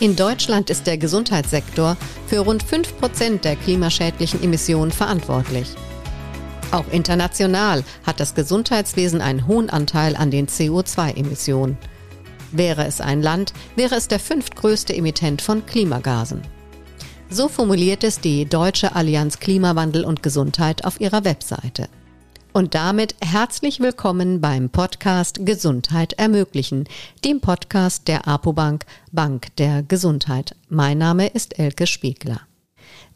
In Deutschland ist der Gesundheitssektor für rund 5% der klimaschädlichen Emissionen verantwortlich. Auch international hat das Gesundheitswesen einen hohen Anteil an den CO2-Emissionen. Wäre es ein Land, wäre es der fünftgrößte Emittent von Klimagasen. So formuliert es die Deutsche Allianz Klimawandel und Gesundheit auf ihrer Webseite. Und damit herzlich willkommen beim Podcast Gesundheit ermöglichen, dem Podcast der APOBank Bank der Gesundheit. Mein Name ist Elke Spiegler.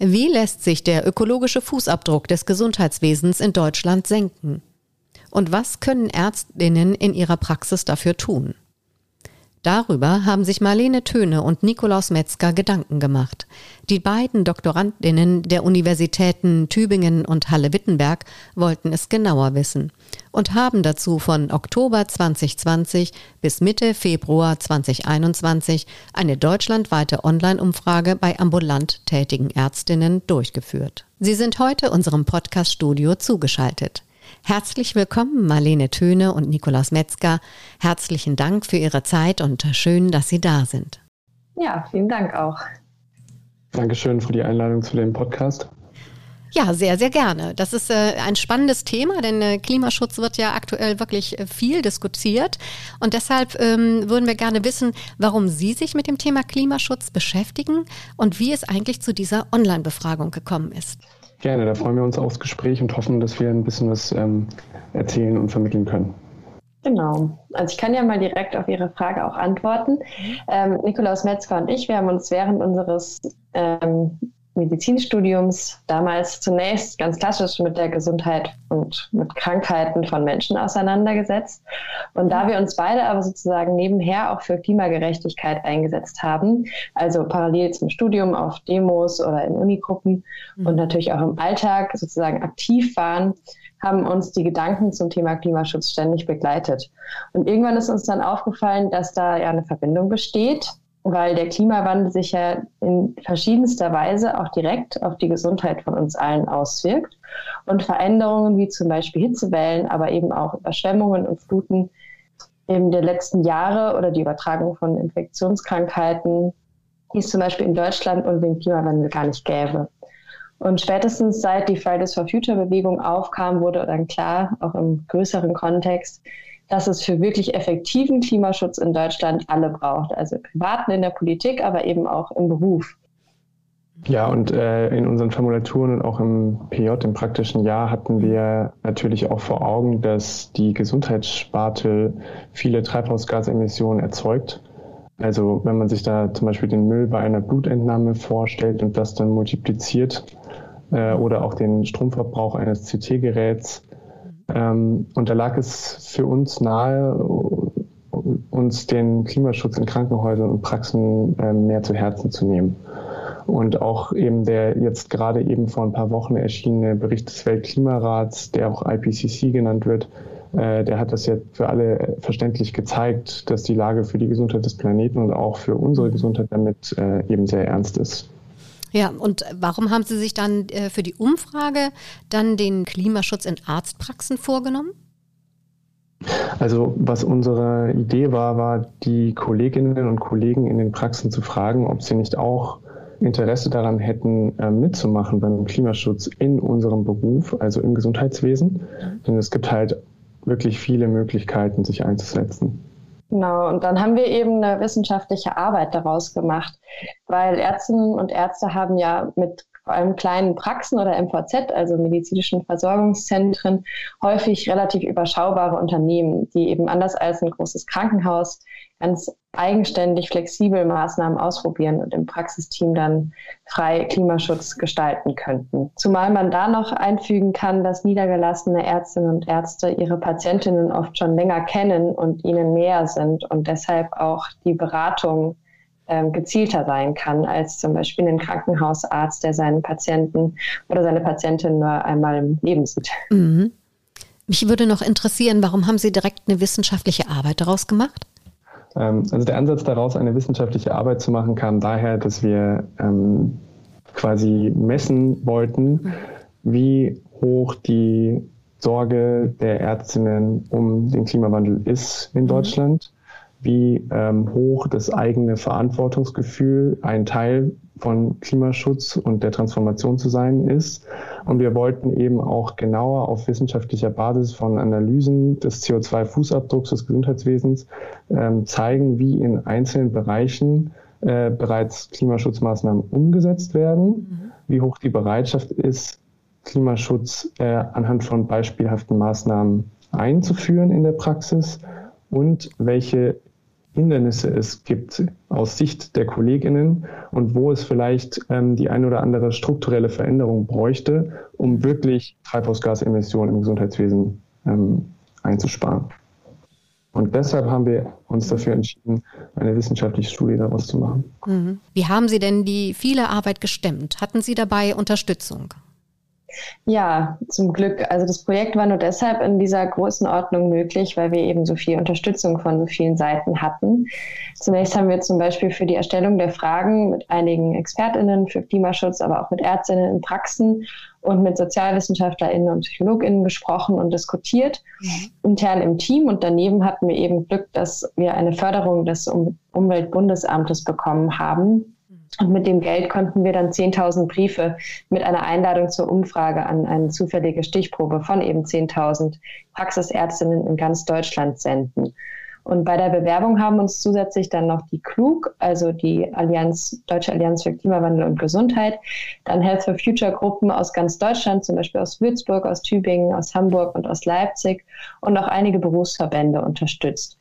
Wie lässt sich der ökologische Fußabdruck des Gesundheitswesens in Deutschland senken? Und was können Ärztinnen in ihrer Praxis dafür tun? Darüber haben sich Marlene Töne und Nikolaus Metzger Gedanken gemacht. Die beiden Doktorandinnen der Universitäten Tübingen und Halle-Wittenberg wollten es genauer wissen und haben dazu von Oktober 2020 bis Mitte Februar 2021 eine deutschlandweite Online-Umfrage bei ambulant tätigen Ärztinnen durchgeführt. Sie sind heute unserem Podcast-Studio zugeschaltet. Herzlich willkommen, Marlene Töne und Nikolaus Metzger. Herzlichen Dank für Ihre Zeit und schön, dass Sie da sind. Ja, vielen Dank auch. Dankeschön für die Einladung zu dem Podcast. Ja, sehr, sehr gerne. Das ist äh, ein spannendes Thema, denn äh, Klimaschutz wird ja aktuell wirklich äh, viel diskutiert. Und deshalb ähm, würden wir gerne wissen, warum Sie sich mit dem Thema Klimaschutz beschäftigen und wie es eigentlich zu dieser Online-Befragung gekommen ist. Gerne, da freuen wir uns aufs Gespräch und hoffen, dass wir ein bisschen was ähm, erzählen und vermitteln können. Genau. Also ich kann ja mal direkt auf Ihre Frage auch antworten. Ähm, Nikolaus Metzger und ich, wir haben uns während unseres ähm, Medizinstudiums damals zunächst ganz klassisch mit der Gesundheit und mit Krankheiten von Menschen auseinandergesetzt. Und da wir uns beide aber sozusagen nebenher auch für Klimagerechtigkeit eingesetzt haben, also parallel zum Studium auf Demos oder in Unigruppen mhm. und natürlich auch im Alltag sozusagen aktiv waren, haben uns die Gedanken zum Thema Klimaschutz ständig begleitet. Und irgendwann ist uns dann aufgefallen, dass da ja eine Verbindung besteht weil der Klimawandel sich ja in verschiedenster Weise auch direkt auf die Gesundheit von uns allen auswirkt. Und Veränderungen wie zum Beispiel Hitzewellen, aber eben auch Überschwemmungen und Fluten in der letzten Jahre oder die Übertragung von Infektionskrankheiten, die es zum Beispiel in Deutschland und den Klimawandel gar nicht gäbe. Und spätestens seit die Fridays for Future Bewegung aufkam, wurde dann klar, auch im größeren Kontext, dass es für wirklich effektiven Klimaschutz in Deutschland alle braucht. Also privaten in der Politik, aber eben auch im Beruf. Ja, und äh, in unseren Formulaturen und auch im PJ, im praktischen Jahr, hatten wir natürlich auch vor Augen, dass die Gesundheitssparte viele Treibhausgasemissionen erzeugt. Also wenn man sich da zum Beispiel den Müll bei einer Blutentnahme vorstellt und das dann multipliziert äh, oder auch den Stromverbrauch eines CT-Geräts, ähm, und da lag es für uns nahe, uns den Klimaschutz in Krankenhäusern und Praxen äh, mehr zu Herzen zu nehmen. Und auch eben der jetzt gerade eben vor ein paar Wochen erschienene Bericht des Weltklimarats, der auch IPCC genannt wird, äh, der hat das ja für alle verständlich gezeigt, dass die Lage für die Gesundheit des Planeten und auch für unsere Gesundheit damit äh, eben sehr ernst ist. Ja, und warum haben Sie sich dann äh, für die Umfrage dann den Klimaschutz in Arztpraxen vorgenommen? Also was unsere Idee war, war die Kolleginnen und Kollegen in den Praxen zu fragen, ob sie nicht auch Interesse daran hätten, äh, mitzumachen beim Klimaschutz in unserem Beruf, also im Gesundheitswesen. Mhm. Denn es gibt halt wirklich viele Möglichkeiten, sich einzusetzen. Genau, und dann haben wir eben eine wissenschaftliche Arbeit daraus gemacht, weil Ärztinnen und Ärzte haben ja mit vor allem kleinen Praxen oder MVZ, also medizinischen Versorgungszentren, häufig relativ überschaubare Unternehmen, die eben anders als ein großes Krankenhaus ganz eigenständig flexibel Maßnahmen ausprobieren und im Praxisteam dann frei Klimaschutz gestalten könnten. Zumal man da noch einfügen kann, dass niedergelassene Ärztinnen und Ärzte ihre Patientinnen oft schon länger kennen und ihnen näher sind und deshalb auch die Beratung gezielter sein kann als zum Beispiel ein Krankenhausarzt, der seinen Patienten oder seine Patientin nur einmal im Leben sieht. Mhm. Mich würde noch interessieren, warum haben Sie direkt eine wissenschaftliche Arbeit daraus gemacht? Ähm, also der Ansatz daraus, eine wissenschaftliche Arbeit zu machen, kam daher, dass wir ähm, quasi messen wollten, mhm. wie hoch die Sorge der Ärztinnen um den Klimawandel ist in mhm. Deutschland wie ähm, hoch das eigene Verantwortungsgefühl ein Teil von Klimaschutz und der Transformation zu sein ist. Und wir wollten eben auch genauer auf wissenschaftlicher Basis von Analysen des CO2-Fußabdrucks des Gesundheitswesens ähm, zeigen, wie in einzelnen Bereichen äh, bereits Klimaschutzmaßnahmen umgesetzt werden, mhm. wie hoch die Bereitschaft ist, Klimaschutz äh, anhand von beispielhaften Maßnahmen einzuführen in der Praxis und welche Hindernisse es gibt aus Sicht der Kolleginnen und wo es vielleicht ähm, die eine oder andere strukturelle Veränderung bräuchte, um wirklich Treibhausgasemissionen im Gesundheitswesen ähm, einzusparen. Und deshalb haben wir uns dafür entschieden, eine wissenschaftliche Studie daraus zu machen. Mhm. Wie haben Sie denn die viele Arbeit gestemmt? Hatten Sie dabei Unterstützung? Ja, zum Glück. Also das Projekt war nur deshalb in dieser Größenordnung möglich, weil wir eben so viel Unterstützung von so vielen Seiten hatten. Zunächst haben wir zum Beispiel für die Erstellung der Fragen mit einigen ExpertInnen für Klimaschutz, aber auch mit ÄrztInnen in Praxen und mit SozialwissenschaftlerInnen und PsychologInnen gesprochen und diskutiert, mhm. intern im Team. Und daneben hatten wir eben Glück, dass wir eine Förderung des Umweltbundesamtes bekommen haben, und mit dem Geld konnten wir dann 10.000 Briefe mit einer Einladung zur Umfrage an eine zufällige Stichprobe von eben 10.000 Praxisärztinnen in ganz Deutschland senden. Und bei der Bewerbung haben uns zusätzlich dann noch die KLUG, also die Allianz, Deutsche Allianz für Klimawandel und Gesundheit, dann Health for Future Gruppen aus ganz Deutschland, zum Beispiel aus Würzburg, aus Tübingen, aus Hamburg und aus Leipzig und auch einige Berufsverbände unterstützt.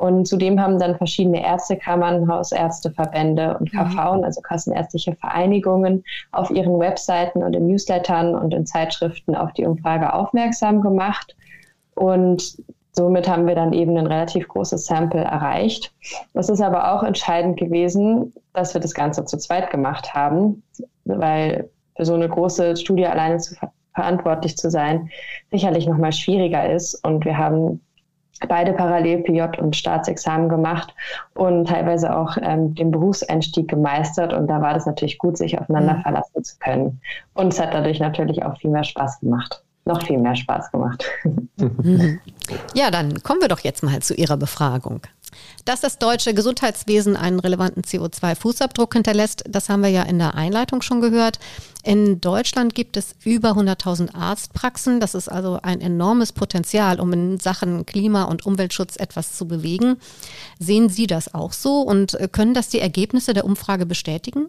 Und zudem haben dann verschiedene Ärztekammern, Hausärzteverbände und KV, mhm. also kassenärztliche Vereinigungen, auf ihren Webseiten und in Newslettern und in Zeitschriften auf die Umfrage aufmerksam gemacht. Und somit haben wir dann eben ein relativ großes Sample erreicht. Es ist aber auch entscheidend gewesen, dass wir das Ganze zu zweit gemacht haben, weil für so eine große Studie alleine zu ver verantwortlich zu sein sicherlich nochmal schwieriger ist. Und wir haben beide parallel PJ und Staatsexamen gemacht und teilweise auch ähm, den Berufseinstieg gemeistert. Und da war das natürlich gut, sich aufeinander mhm. verlassen zu können. Und es hat dadurch natürlich auch viel mehr Spaß gemacht. Noch viel mehr Spaß gemacht. Mhm. Ja, dann kommen wir doch jetzt mal zu Ihrer Befragung. Dass das deutsche Gesundheitswesen einen relevanten CO2-Fußabdruck hinterlässt, das haben wir ja in der Einleitung schon gehört. In Deutschland gibt es über 100.000 Arztpraxen. Das ist also ein enormes Potenzial, um in Sachen Klima- und Umweltschutz etwas zu bewegen. Sehen Sie das auch so und können das die Ergebnisse der Umfrage bestätigen?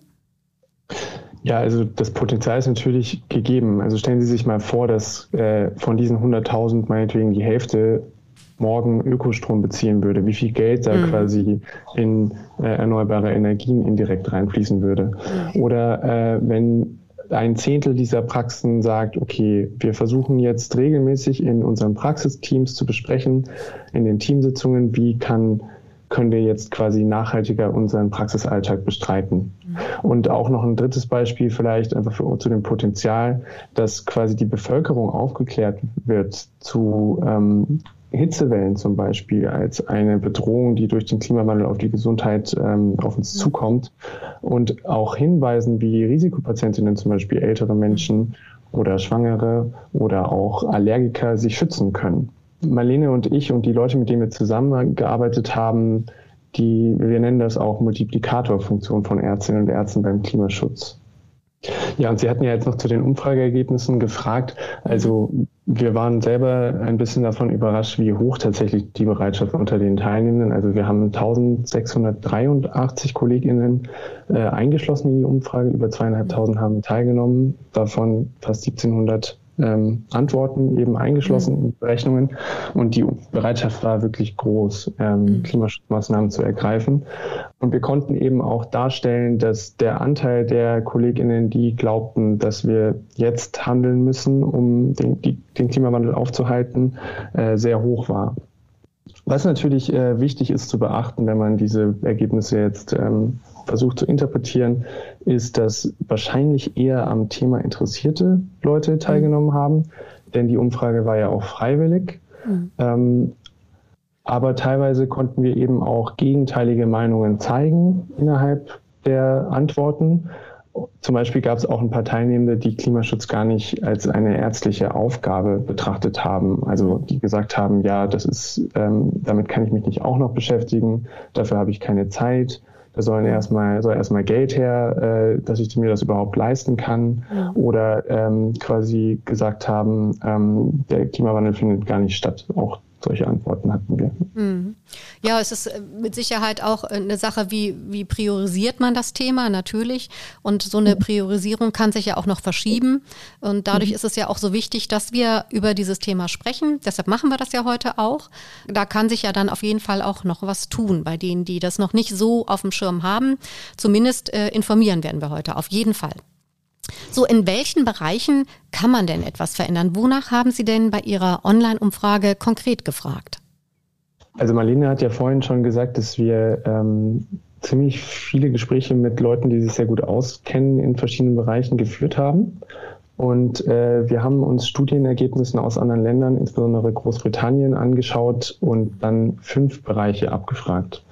Ja, also das Potenzial ist natürlich gegeben. Also stellen Sie sich mal vor, dass äh, von diesen 100.000 meinetwegen die Hälfte morgen Ökostrom beziehen würde, wie viel Geld da mhm. quasi in äh, erneuerbare Energien indirekt reinfließen würde. Mhm. Oder äh, wenn ein Zehntel dieser Praxen sagt, okay, wir versuchen jetzt regelmäßig in unseren Praxisteams zu besprechen, in den Teamsitzungen, wie kann können wir jetzt quasi nachhaltiger unseren Praxisalltag bestreiten. Mhm. Und auch noch ein drittes Beispiel vielleicht einfach für, zu dem Potenzial, dass quasi die Bevölkerung aufgeklärt wird zu ähm, Hitzewellen zum Beispiel als eine Bedrohung, die durch den Klimawandel auf die Gesundheit ähm, auf uns zukommt und auch hinweisen, wie Risikopatientinnen zum Beispiel ältere Menschen oder Schwangere oder auch Allergiker sich schützen können. Marlene und ich und die Leute, mit denen wir zusammengearbeitet haben, die, wir nennen das auch Multiplikatorfunktion von Ärztinnen und Ärzten beim Klimaschutz. Ja, und Sie hatten ja jetzt noch zu den Umfrageergebnissen gefragt. Also wir waren selber ein bisschen davon überrascht, wie hoch tatsächlich die Bereitschaft unter den Teilnehmenden. Also wir haben 1683 Kolleginnen äh, eingeschlossen in die Umfrage. Über zweieinhalbtausend haben teilgenommen, davon fast 1700 ähm, Antworten eben eingeschlossen mhm. in Berechnungen. Und die Bereitschaft war wirklich groß, ähm, mhm. Klimaschutzmaßnahmen zu ergreifen. Und wir konnten eben auch darstellen, dass der Anteil der KollegInnen, die glaubten, dass wir jetzt handeln müssen, um den, die, den Klimawandel aufzuhalten, äh, sehr hoch war. Was natürlich äh, wichtig ist zu beachten, wenn man diese Ergebnisse jetzt ähm, versucht zu interpretieren, ist, dass wahrscheinlich eher am Thema interessierte Leute teilgenommen haben, denn die Umfrage war ja auch freiwillig. Mhm. Ähm, aber teilweise konnten wir eben auch gegenteilige Meinungen zeigen innerhalb der Antworten. Zum Beispiel gab es auch ein paar Teilnehmende, die Klimaschutz gar nicht als eine ärztliche Aufgabe betrachtet haben. Also die gesagt haben, ja, das ist, ähm, damit kann ich mich nicht auch noch beschäftigen, dafür habe ich keine Zeit. Da sollen erstmal, soll erstmal Geld her, äh, dass ich mir das überhaupt leisten kann. Ja. Oder ähm, quasi gesagt haben, ähm, der Klimawandel findet gar nicht statt. Auch solche Antworten hatten wir. Mhm. Ja, es ist äh, mit Sicherheit auch äh, eine Sache, wie, wie priorisiert man das Thema, natürlich. Und so eine Priorisierung kann sich ja auch noch verschieben. Und dadurch mhm. ist es ja auch so wichtig, dass wir über dieses Thema sprechen. Deshalb machen wir das ja heute auch. Da kann sich ja dann auf jeden Fall auch noch was tun bei denen, die das noch nicht so auf dem Schirm haben. Zumindest äh, informieren werden wir heute, auf jeden Fall. So, in welchen Bereichen kann man denn etwas verändern? Wonach haben Sie denn bei Ihrer Online-Umfrage konkret gefragt? Also Marlene hat ja vorhin schon gesagt, dass wir ähm, ziemlich viele Gespräche mit Leuten, die sich sehr gut auskennen in verschiedenen Bereichen geführt haben. Und äh, wir haben uns Studienergebnisse aus anderen Ländern, insbesondere Großbritannien, angeschaut und dann fünf Bereiche abgefragt.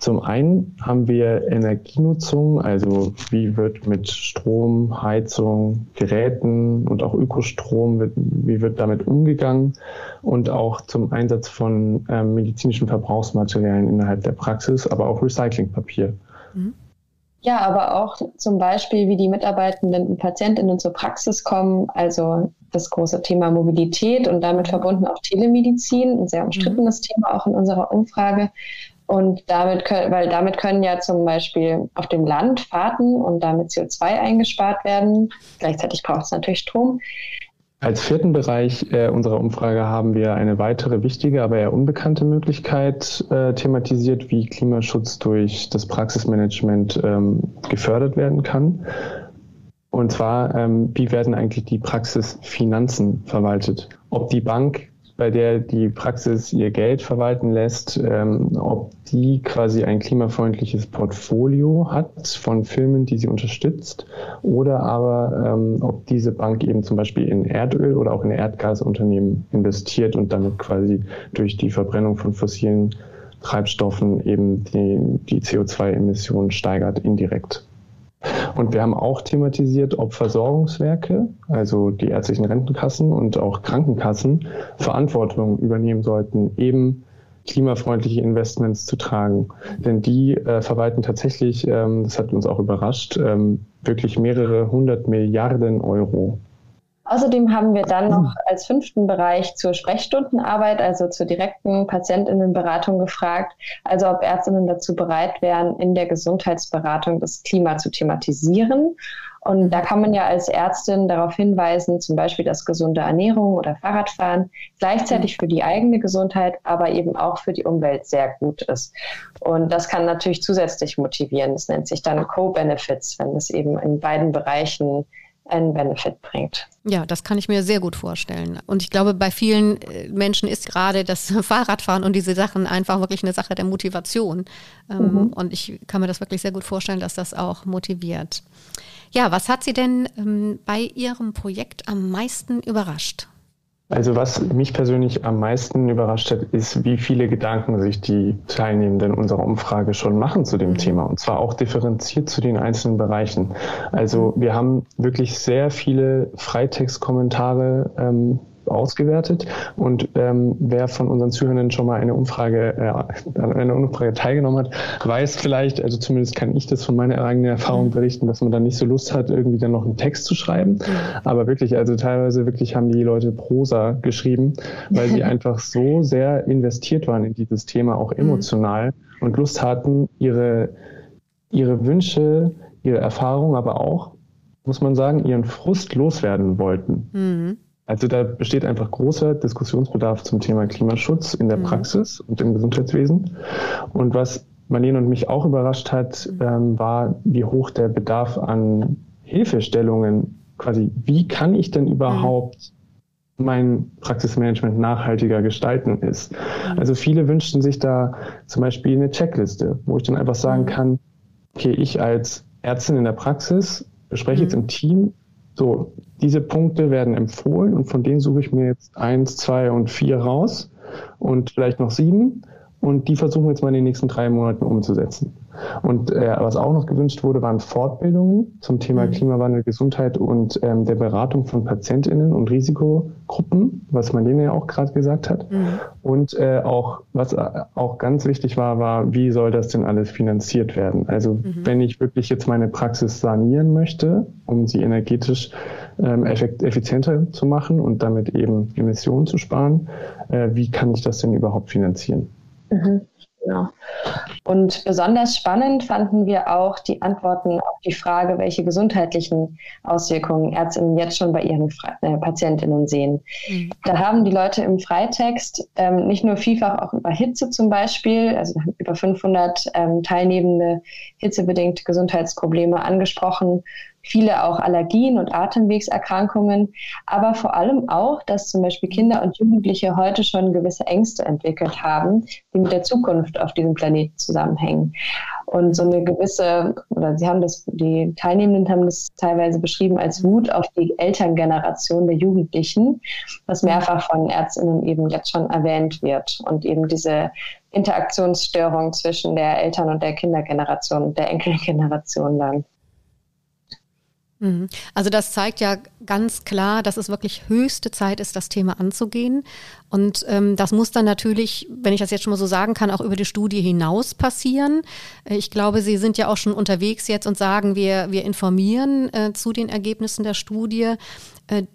Zum einen haben wir Energienutzung, also wie wird mit Strom, Heizung, Geräten und auch Ökostrom, wie wird damit umgegangen und auch zum Einsatz von äh, medizinischen Verbrauchsmaterialien innerhalb der Praxis, aber auch Recyclingpapier. Mhm. Ja, aber auch zum Beispiel, wie die Mitarbeitenden und Patientinnen zur Praxis kommen, also das große Thema Mobilität und damit verbunden auch Telemedizin, ein sehr umstrittenes mhm. Thema auch in unserer Umfrage. Und damit können, weil damit können ja zum Beispiel auf dem Land Fahrten und damit CO2 eingespart werden. Gleichzeitig braucht es natürlich Strom. Als vierten Bereich äh, unserer Umfrage haben wir eine weitere wichtige, aber eher unbekannte Möglichkeit äh, thematisiert, wie Klimaschutz durch das Praxismanagement ähm, gefördert werden kann. Und zwar, ähm, wie werden eigentlich die Praxisfinanzen verwaltet? Ob die Bank bei der die Praxis ihr Geld verwalten lässt, ähm, ob die quasi ein klimafreundliches Portfolio hat von Filmen, die sie unterstützt, oder aber ähm, ob diese Bank eben zum Beispiel in Erdöl oder auch in Erdgasunternehmen investiert und damit quasi durch die Verbrennung von fossilen Treibstoffen eben die, die CO2-Emissionen steigert indirekt. Und wir haben auch thematisiert, ob Versorgungswerke, also die ärztlichen Rentenkassen und auch Krankenkassen, Verantwortung übernehmen sollten, eben klimafreundliche Investments zu tragen. Denn die äh, verwalten tatsächlich, ähm, das hat uns auch überrascht, ähm, wirklich mehrere hundert Milliarden Euro Außerdem haben wir dann noch als fünften Bereich zur Sprechstundenarbeit, also zur direkten Patientinnenberatung gefragt, also ob Ärztinnen dazu bereit wären, in der Gesundheitsberatung das Klima zu thematisieren. Und da kann man ja als Ärztin darauf hinweisen, zum Beispiel, dass gesunde Ernährung oder Fahrradfahren gleichzeitig für die eigene Gesundheit, aber eben auch für die Umwelt sehr gut ist. Und das kann natürlich zusätzlich motivieren. Das nennt sich dann Co-Benefits, wenn es eben in beiden Bereichen einen Benefit bringt. Ja, das kann ich mir sehr gut vorstellen. Und ich glaube, bei vielen äh, Menschen ist gerade das Fahrradfahren und diese Sachen einfach wirklich eine Sache der Motivation. Ähm, mhm. Und ich kann mir das wirklich sehr gut vorstellen, dass das auch motiviert. Ja, was hat Sie denn ähm, bei Ihrem Projekt am meisten überrascht? Also was mich persönlich am meisten überrascht hat, ist, wie viele Gedanken sich die Teilnehmenden unserer Umfrage schon machen zu dem mhm. Thema und zwar auch differenziert zu den einzelnen Bereichen. Also wir haben wirklich sehr viele Freitextkommentare ähm, ausgewertet. Und ähm, wer von unseren Zuhörern schon mal eine Umfrage, äh, an einer Umfrage teilgenommen hat, weiß vielleicht, also zumindest kann ich das von meiner eigenen Erfahrung mhm. berichten, dass man dann nicht so Lust hat, irgendwie dann noch einen Text zu schreiben. Aber wirklich, also teilweise wirklich haben die Leute Prosa geschrieben, weil sie einfach so sehr investiert waren in dieses Thema, auch mhm. emotional und Lust hatten, ihre, ihre Wünsche, ihre Erfahrungen, aber auch, muss man sagen, ihren Frust loswerden wollten. Mhm. Also da besteht einfach großer Diskussionsbedarf zum Thema Klimaschutz in der mhm. Praxis und im Gesundheitswesen. Und was Marlene und mich auch überrascht hat, mhm. ähm, war, wie hoch der Bedarf an Hilfestellungen, quasi, wie kann ich denn überhaupt mhm. mein Praxismanagement nachhaltiger gestalten ist. Mhm. Also viele wünschten sich da zum Beispiel eine Checkliste, wo ich dann einfach sagen kann, okay, ich als Ärztin in der Praxis bespreche jetzt im Team, so, diese Punkte werden empfohlen und von denen suche ich mir jetzt eins, zwei und vier raus und vielleicht noch sieben. Und die versuchen wir jetzt mal in den nächsten drei Monaten umzusetzen. Und äh, was auch noch gewünscht wurde, waren Fortbildungen zum Thema mhm. Klimawandel, Gesundheit und ähm, der Beratung von PatientInnen und Risikogruppen, was Marlene ja auch gerade gesagt hat. Mhm. Und äh, auch, was äh, auch ganz wichtig war, war, wie soll das denn alles finanziert werden? Also mhm. wenn ich wirklich jetzt meine Praxis sanieren möchte, um sie energetisch ähm, effizienter zu machen und damit eben Emissionen zu sparen, äh, wie kann ich das denn überhaupt finanzieren? Mhm. Genau. Und besonders spannend fanden wir auch die Antworten auf die Frage, welche gesundheitlichen Auswirkungen Ärztinnen jetzt schon bei ihren äh, Patientinnen sehen. Mhm. Da haben die Leute im Freitext ähm, nicht nur vielfach auch über Hitze zum Beispiel, also über 500 ähm, teilnehmende hitzebedingte Gesundheitsprobleme angesprochen, viele auch Allergien und Atemwegserkrankungen, aber vor allem auch, dass zum Beispiel Kinder und Jugendliche heute schon gewisse Ängste entwickelt haben, die mit der Zukunft auf diesem Planeten zusammenhängen. Und so eine gewisse, oder sie haben das, die Teilnehmenden haben das teilweise beschrieben als Wut auf die Elterngeneration der Jugendlichen, was mehrfach von Ärztinnen eben jetzt schon erwähnt wird. Und eben diese Interaktionsstörung zwischen der Eltern- und der Kindergeneration und der Enkelgeneration dann. Mhm. Also das zeigt ja ganz klar, dass es wirklich höchste Zeit ist, das Thema anzugehen. Und ähm, das muss dann natürlich, wenn ich das jetzt schon mal so sagen kann, auch über die Studie hinaus passieren. Äh, ich glaube, Sie sind ja auch schon unterwegs jetzt und sagen, wir, wir informieren äh, zu den Ergebnissen der Studie,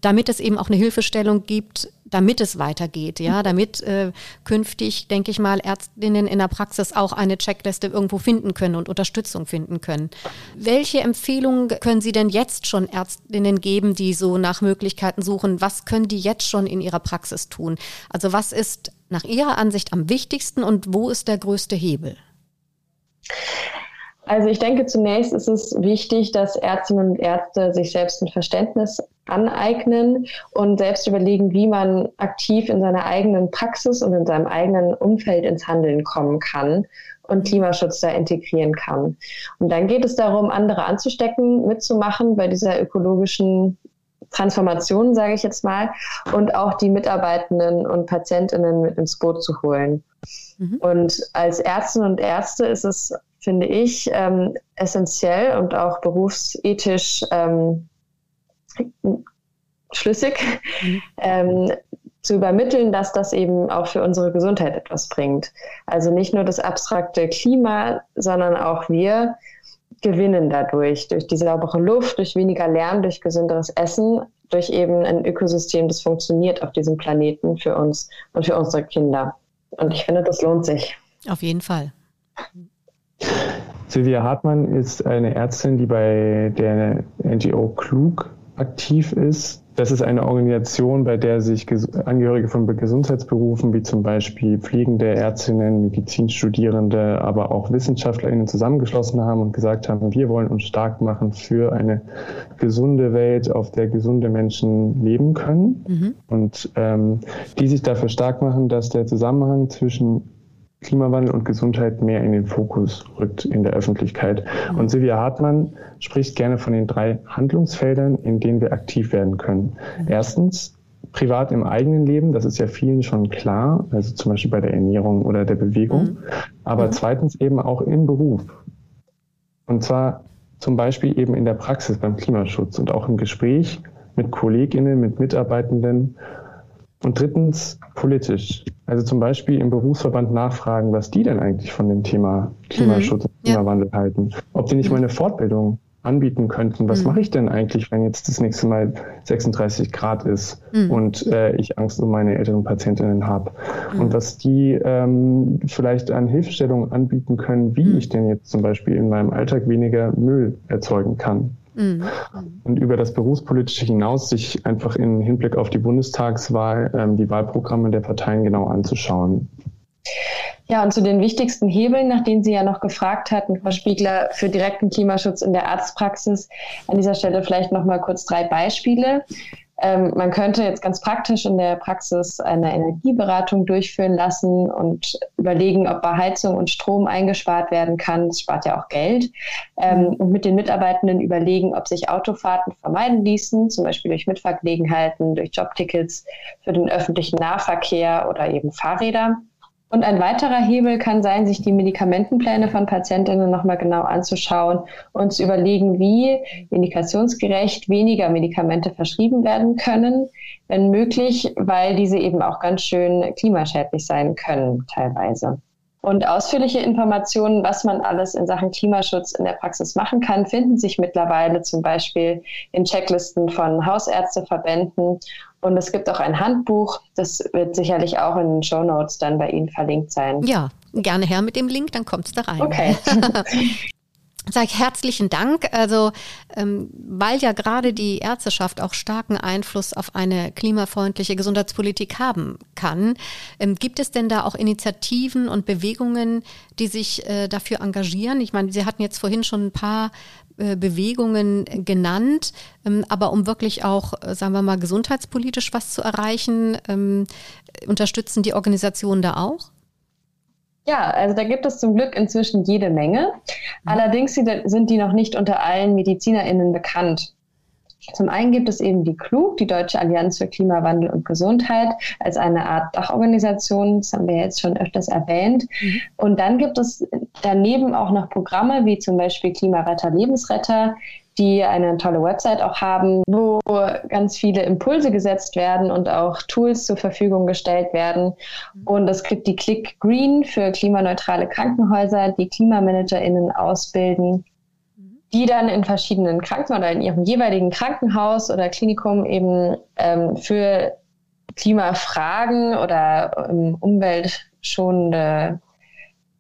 damit es eben auch eine Hilfestellung gibt, damit es weitergeht, ja, damit äh, künftig, denke ich mal, Ärztinnen in der Praxis auch eine Checkliste irgendwo finden können und Unterstützung finden können. Welche Empfehlungen können Sie denn jetzt schon Ärztinnen geben, die so nach Möglichkeiten suchen? Was können die jetzt schon in ihrer Praxis tun? Also was ist nach Ihrer Ansicht am wichtigsten und wo ist der größte Hebel? Also ich denke, zunächst ist es wichtig, dass Ärztinnen und Ärzte sich selbst ein Verständnis aneignen und selbst überlegen, wie man aktiv in seiner eigenen Praxis und in seinem eigenen Umfeld ins Handeln kommen kann und Klimaschutz da integrieren kann. Und dann geht es darum, andere anzustecken, mitzumachen bei dieser ökologischen Transformation, sage ich jetzt mal, und auch die Mitarbeitenden und Patientinnen mit ins Boot zu holen. Mhm. Und als Ärztinnen und Ärzte ist es finde ich, ähm, essentiell und auch berufsethisch ähm, schlüssig, mhm. ähm, zu übermitteln, dass das eben auch für unsere Gesundheit etwas bringt. Also nicht nur das abstrakte Klima, sondern auch wir gewinnen dadurch, durch die saubere Luft, durch weniger Lärm, durch gesünderes Essen, durch eben ein Ökosystem, das funktioniert auf diesem Planeten für uns und für unsere Kinder. Und ich finde, das lohnt sich. Auf jeden Fall. Silvia Hartmann ist eine Ärztin, die bei der NGO Klug aktiv ist. Das ist eine Organisation, bei der sich Angehörige von Gesundheitsberufen wie zum Beispiel pflegende Ärztinnen, Medizinstudierende, aber auch WissenschaftlerInnen zusammengeschlossen haben und gesagt haben, wir wollen uns stark machen für eine gesunde Welt, auf der gesunde Menschen leben können. Mhm. Und ähm, die sich dafür stark machen, dass der Zusammenhang zwischen Klimawandel und Gesundheit mehr in den Fokus rückt in der Öffentlichkeit. Mhm. Und Silvia Hartmann spricht gerne von den drei Handlungsfeldern, in denen wir aktiv werden können. Mhm. Erstens, privat im eigenen Leben, das ist ja vielen schon klar, also zum Beispiel bei der Ernährung oder der Bewegung. Mhm. Aber zweitens eben auch im Beruf. Und zwar zum Beispiel eben in der Praxis beim Klimaschutz und auch im Gespräch mit KollegInnen, mit Mitarbeitenden und drittens politisch. Also zum Beispiel im Berufsverband nachfragen, was die denn eigentlich von dem Thema Klimaschutz mhm. und Klimawandel ja. halten. Ob die nicht mal eine Fortbildung anbieten könnten. Was mhm. mache ich denn eigentlich, wenn jetzt das nächste Mal 36 Grad ist mhm. und äh, ich Angst um meine älteren Patientinnen habe? Mhm. Und was die ähm, vielleicht an Hilfestellungen anbieten können, wie mhm. ich denn jetzt zum Beispiel in meinem Alltag weniger Müll erzeugen kann. Mhm. Und über das Berufspolitische hinaus sich einfach im Hinblick auf die Bundestagswahl ähm, die Wahlprogramme der Parteien genau anzuschauen. Ja, und zu den wichtigsten Hebeln, nach denen Sie ja noch gefragt hatten, Frau Spiegler, für direkten Klimaschutz in der Arztpraxis. An dieser Stelle vielleicht noch mal kurz drei Beispiele. Ähm, man könnte jetzt ganz praktisch in der Praxis eine Energieberatung durchführen lassen und überlegen, ob bei Heizung und Strom eingespart werden kann. Das spart ja auch Geld. Ähm, und mit den Mitarbeitenden überlegen, ob sich Autofahrten vermeiden ließen, zum Beispiel durch Mitfahrgelegenheiten, durch Jobtickets für den öffentlichen Nahverkehr oder eben Fahrräder. Und ein weiterer Hebel kann sein, sich die Medikamentenpläne von Patientinnen nochmal genau anzuschauen und zu überlegen, wie indikationsgerecht weniger Medikamente verschrieben werden können, wenn möglich, weil diese eben auch ganz schön klimaschädlich sein können teilweise. Und ausführliche Informationen, was man alles in Sachen Klimaschutz in der Praxis machen kann, finden sich mittlerweile zum Beispiel in Checklisten von Hausärzteverbänden. Und es gibt auch ein Handbuch, das wird sicherlich auch in den Show Notes dann bei Ihnen verlinkt sein. Ja, gerne her mit dem Link, dann kommt es da rein. Okay. Sag herzlichen Dank. Also, ähm, weil ja gerade die Ärzteschaft auch starken Einfluss auf eine klimafreundliche Gesundheitspolitik haben kann, ähm, gibt es denn da auch Initiativen und Bewegungen, die sich äh, dafür engagieren? Ich meine, Sie hatten jetzt vorhin schon ein paar äh, Bewegungen genannt, ähm, aber um wirklich auch, äh, sagen wir mal, gesundheitspolitisch was zu erreichen, ähm, unterstützen die Organisationen da auch? Ja, also da gibt es zum Glück inzwischen jede Menge. Mhm. Allerdings sind die noch nicht unter allen MedizinerInnen bekannt. Zum einen gibt es eben die KLUG, die Deutsche Allianz für Klimawandel und Gesundheit, als eine Art Dachorganisation. Das haben wir jetzt schon öfters erwähnt. Mhm. Und dann gibt es daneben auch noch Programme wie zum Beispiel Klimaretter, Lebensretter, die eine tolle Website auch haben, wo ganz viele Impulse gesetzt werden und auch Tools zur Verfügung gestellt werden. Und es gibt die Click Green für klimaneutrale Krankenhäuser, die KlimamanagerInnen ausbilden, die dann in verschiedenen Krankenhäusern oder in ihrem jeweiligen Krankenhaus oder Klinikum eben ähm, für Klimafragen oder ähm, umweltschonende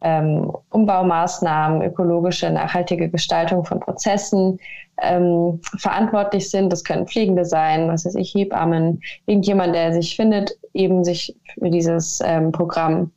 ähm, Umbaumaßnahmen, ökologische, nachhaltige Gestaltung von Prozessen ähm, verantwortlich sind. Das können Pflegende sein, was weiß ich, Hebammen, irgendjemand, der sich findet, eben sich für dieses ähm, Programm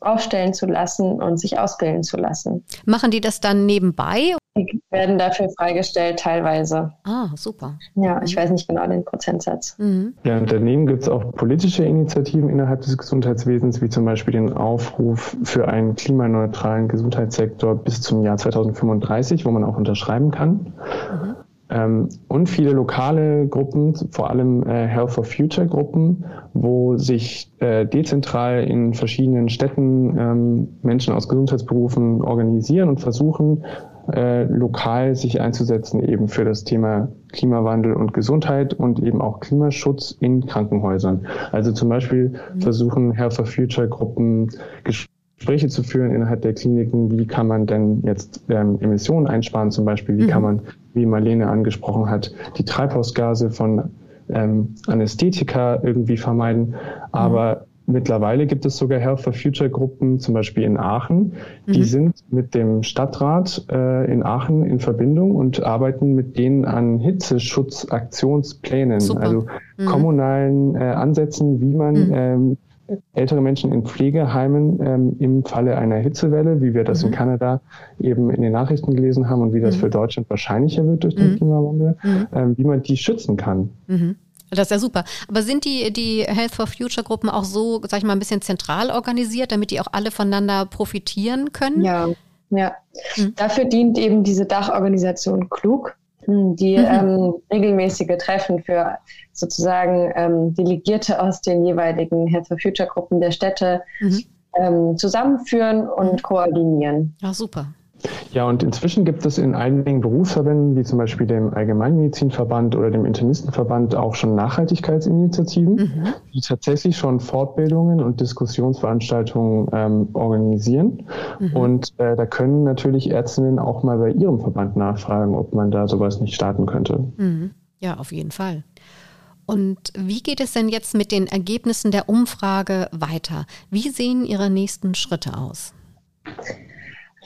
aufstellen zu lassen und sich ausbilden zu lassen. Machen die das dann nebenbei die werden dafür freigestellt teilweise. Ah, super. Ja, ich weiß nicht genau den Prozentsatz. Mhm. Ja, und daneben gibt es auch politische Initiativen innerhalb des Gesundheitswesens, wie zum Beispiel den Aufruf für einen klimaneutralen Gesundheitssektor bis zum Jahr 2035, wo man auch unterschreiben kann. Mhm. Ähm, und viele lokale Gruppen, vor allem äh, Health for Future Gruppen, wo sich äh, dezentral in verschiedenen Städten ähm, Menschen aus Gesundheitsberufen organisieren und versuchen, äh, lokal sich einzusetzen eben für das Thema Klimawandel und Gesundheit und eben auch Klimaschutz in Krankenhäusern. Also zum Beispiel mhm. versuchen Health for Future Gruppen Gespräche zu führen innerhalb der Kliniken, wie kann man denn jetzt ähm, Emissionen einsparen zum Beispiel, wie mhm. kann man, wie Marlene angesprochen hat, die Treibhausgase von ähm, Anästhetika irgendwie vermeiden. Aber Mittlerweile gibt es sogar Health for Future Gruppen, zum Beispiel in Aachen. Die mhm. sind mit dem Stadtrat äh, in Aachen in Verbindung und arbeiten mit denen an Hitzeschutzaktionsplänen, Super. also mhm. kommunalen äh, Ansätzen, wie man mhm. ähm, ältere Menschen in Pflegeheimen ähm, im Falle einer Hitzewelle, wie wir das in mhm. Kanada eben in den Nachrichten gelesen haben und wie das mhm. für Deutschland wahrscheinlicher wird durch den mhm. Klimawandel, ähm, wie man die schützen kann. Das ist ja super. Aber sind die, die Health for Future Gruppen auch so, sag ich mal, ein bisschen zentral organisiert, damit die auch alle voneinander profitieren können? Ja, ja. Hm. Dafür dient eben diese Dachorganisation Klug, hm, die mhm. ähm, regelmäßige Treffen für sozusagen ähm, Delegierte aus den jeweiligen Health for Future Gruppen der Städte mhm. ähm, zusammenführen und mhm. koordinieren. Ja, super. Ja, und inzwischen gibt es in einigen Berufsverbänden, wie zum Beispiel dem Allgemeinmedizinverband oder dem Internistenverband, auch schon Nachhaltigkeitsinitiativen, mhm. die tatsächlich schon Fortbildungen und Diskussionsveranstaltungen ähm, organisieren. Mhm. Und äh, da können natürlich Ärztinnen auch mal bei ihrem Verband nachfragen, ob man da sowas nicht starten könnte. Mhm. Ja, auf jeden Fall. Und wie geht es denn jetzt mit den Ergebnissen der Umfrage weiter? Wie sehen Ihre nächsten Schritte aus?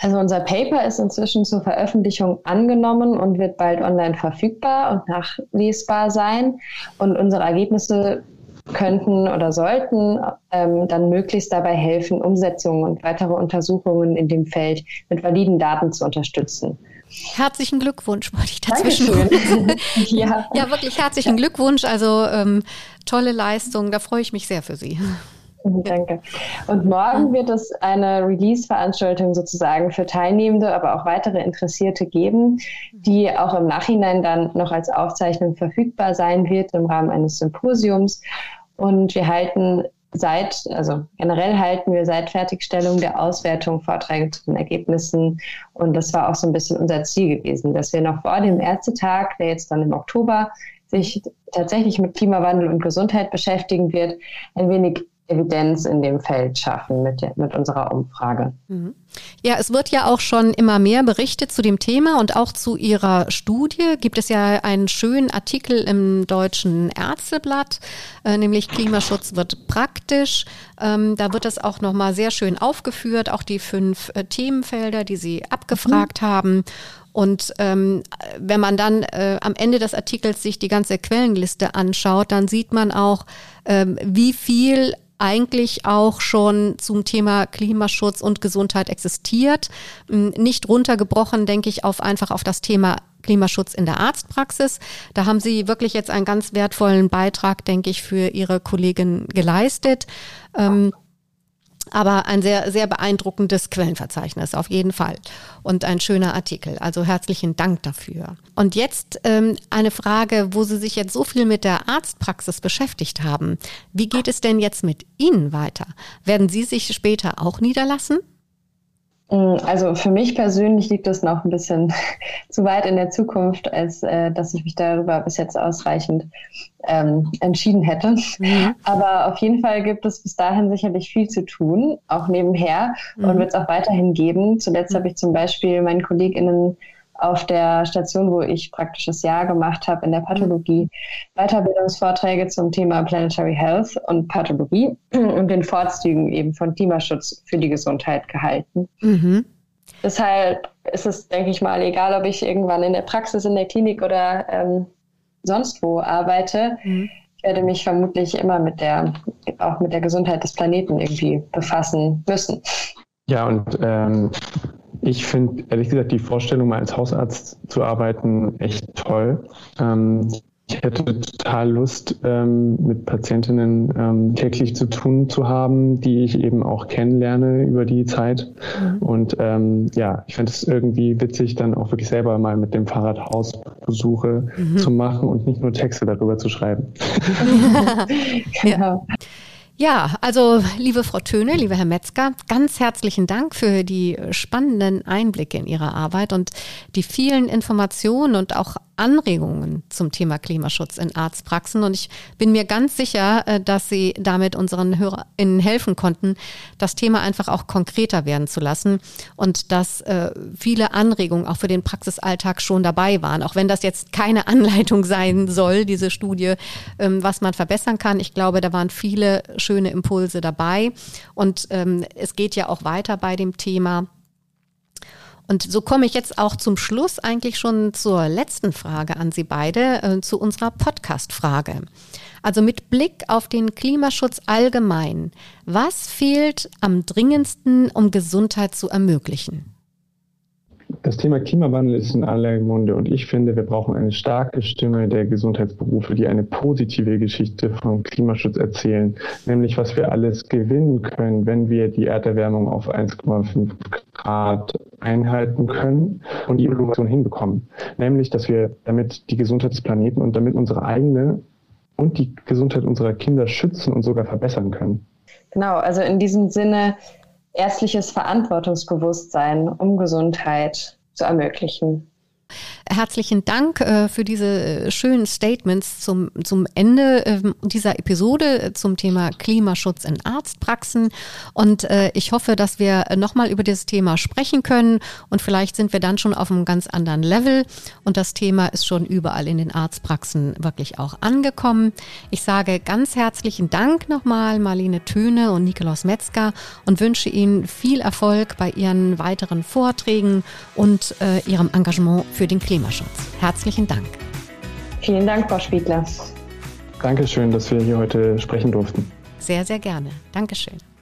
Also unser Paper ist inzwischen zur Veröffentlichung angenommen und wird bald online verfügbar und nachlesbar sein. Und unsere Ergebnisse könnten oder sollten ähm, dann möglichst dabei helfen, Umsetzungen und weitere Untersuchungen in dem Feld mit validen Daten zu unterstützen. Herzlichen Glückwunsch, wollte ich dazwischen. ja. ja, wirklich herzlichen Glückwunsch. Also ähm, tolle Leistung, da freue ich mich sehr für Sie. Danke. Und morgen wird es eine Release-Veranstaltung sozusagen für Teilnehmende, aber auch weitere Interessierte geben, die auch im Nachhinein dann noch als Aufzeichnung verfügbar sein wird im Rahmen eines Symposiums. Und wir halten seit, also generell halten wir seit Fertigstellung der Auswertung Vorträge zu den Ergebnissen. Und das war auch so ein bisschen unser Ziel gewesen, dass wir noch vor dem Ärztetag, der jetzt dann im Oktober sich tatsächlich mit Klimawandel und Gesundheit beschäftigen wird, ein wenig Evidenz in dem Feld schaffen mit, mit unserer Umfrage. Mhm. Ja, es wird ja auch schon immer mehr berichtet zu dem Thema und auch zu Ihrer Studie. Gibt es ja einen schönen Artikel im Deutschen Ärzteblatt, äh, nämlich Klimaschutz wird praktisch. Ähm, da wird es auch nochmal sehr schön aufgeführt, auch die fünf äh, Themenfelder, die Sie abgefragt mhm. haben. Und ähm, wenn man dann äh, am Ende des Artikels sich die ganze Quellenliste anschaut, dann sieht man auch, ähm, wie viel eigentlich auch schon zum Thema Klimaschutz und Gesundheit existiert. Hm, nicht runtergebrochen, denke ich, auf einfach auf das Thema Klimaschutz in der Arztpraxis. Da haben Sie wirklich jetzt einen ganz wertvollen Beitrag, denke ich, für Ihre Kollegin geleistet. Ähm, aber ein sehr, sehr beeindruckendes Quellenverzeichnis auf jeden Fall und ein schöner Artikel. Also herzlichen Dank dafür. Und jetzt ähm, eine Frage, wo Sie sich jetzt so viel mit der Arztpraxis beschäftigt haben. Wie geht es denn jetzt mit Ihnen weiter? Werden Sie sich später auch niederlassen? Mm, also für mich persönlich liegt das noch ein bisschen zu weit in der Zukunft, als äh, dass ich mich darüber bis jetzt ausreichend ähm, entschieden hätte. Mhm. Aber auf jeden Fall gibt es bis dahin sicherlich viel zu tun, auch nebenher mhm. und wird es auch weiterhin geben. Zuletzt mhm. habe ich zum Beispiel meinen KollegInnen auf der Station, wo ich praktisch das Jahr gemacht habe in der Pathologie, Weiterbildungsvorträge zum Thema Planetary Health und Pathologie und den Vorzügen eben von Klimaschutz für die Gesundheit gehalten. Mhm. Deshalb ist es, denke ich mal, egal, ob ich irgendwann in der Praxis, in der Klinik oder ähm, sonst wo arbeite. Mhm. Ich werde mich vermutlich immer mit der, auch mit der Gesundheit des Planeten irgendwie befassen müssen. Ja, und ähm, ich finde ehrlich gesagt die Vorstellung, mal als Hausarzt zu arbeiten, echt toll. Ähm, ich hätte total Lust, ähm, mit Patientinnen ähm, täglich zu tun zu haben, die ich eben auch kennenlerne über die Zeit. Mhm. Und ähm, ja, ich finde es irgendwie witzig, dann auch wirklich selber mal mit dem Fahrrad Hausbesuche mhm. zu machen und nicht nur Texte darüber zu schreiben. genau. Ja, also liebe Frau Töne, lieber Herr Metzger, ganz herzlichen Dank für die spannenden Einblicke in Ihre Arbeit und die vielen Informationen und auch Anregungen zum Thema Klimaschutz in Arztpraxen. Und ich bin mir ganz sicher, äh, dass Sie damit unseren HörerInnen helfen konnten, das Thema einfach auch konkreter werden zu lassen und dass äh, viele Anregungen auch für den Praxisalltag schon dabei waren. Auch wenn das jetzt keine Anleitung sein soll, diese Studie, ähm, was man verbessern kann. Ich glaube, da waren viele schöne Impulse dabei. Und ähm, es geht ja auch weiter bei dem Thema. Und so komme ich jetzt auch zum Schluss eigentlich schon zur letzten Frage an Sie beide, äh, zu unserer Podcast-Frage. Also mit Blick auf den Klimaschutz allgemein, was fehlt am dringendsten, um Gesundheit zu ermöglichen? Das Thema Klimawandel ist in aller Munde und ich finde, wir brauchen eine starke Stimme der Gesundheitsberufe, die eine positive Geschichte vom Klimaschutz erzählen, nämlich was wir alles gewinnen können, wenn wir die Erderwärmung auf 1,5 Grad einhalten können und die Evolution hinbekommen. Nämlich, dass wir damit die Gesundheit des Planeten und damit unsere eigene und die Gesundheit unserer Kinder schützen und sogar verbessern können. Genau, also in diesem Sinne ärztliches Verantwortungsbewusstsein um Gesundheit zu ermöglichen. Herzlichen Dank äh, für diese äh, schönen Statements zum, zum Ende äh, dieser Episode äh, zum Thema Klimaschutz in Arztpraxen. Und ich hoffe, dass wir nochmal über dieses Thema sprechen können. Und vielleicht sind wir dann schon auf einem ganz anderen Level. Und das Thema ist schon überall in den Arztpraxen wirklich auch angekommen. Ich sage ganz herzlichen Dank nochmal Marlene Töne und Nikolaus Metzger und wünsche Ihnen viel Erfolg bei Ihren weiteren Vorträgen und Ihrem Engagement für den Klimaschutz. Herzlichen Dank. Vielen Dank, Frau Spiegler. Dankeschön, dass wir hier heute sprechen durften. Sehr, sehr gerne. Dankeschön.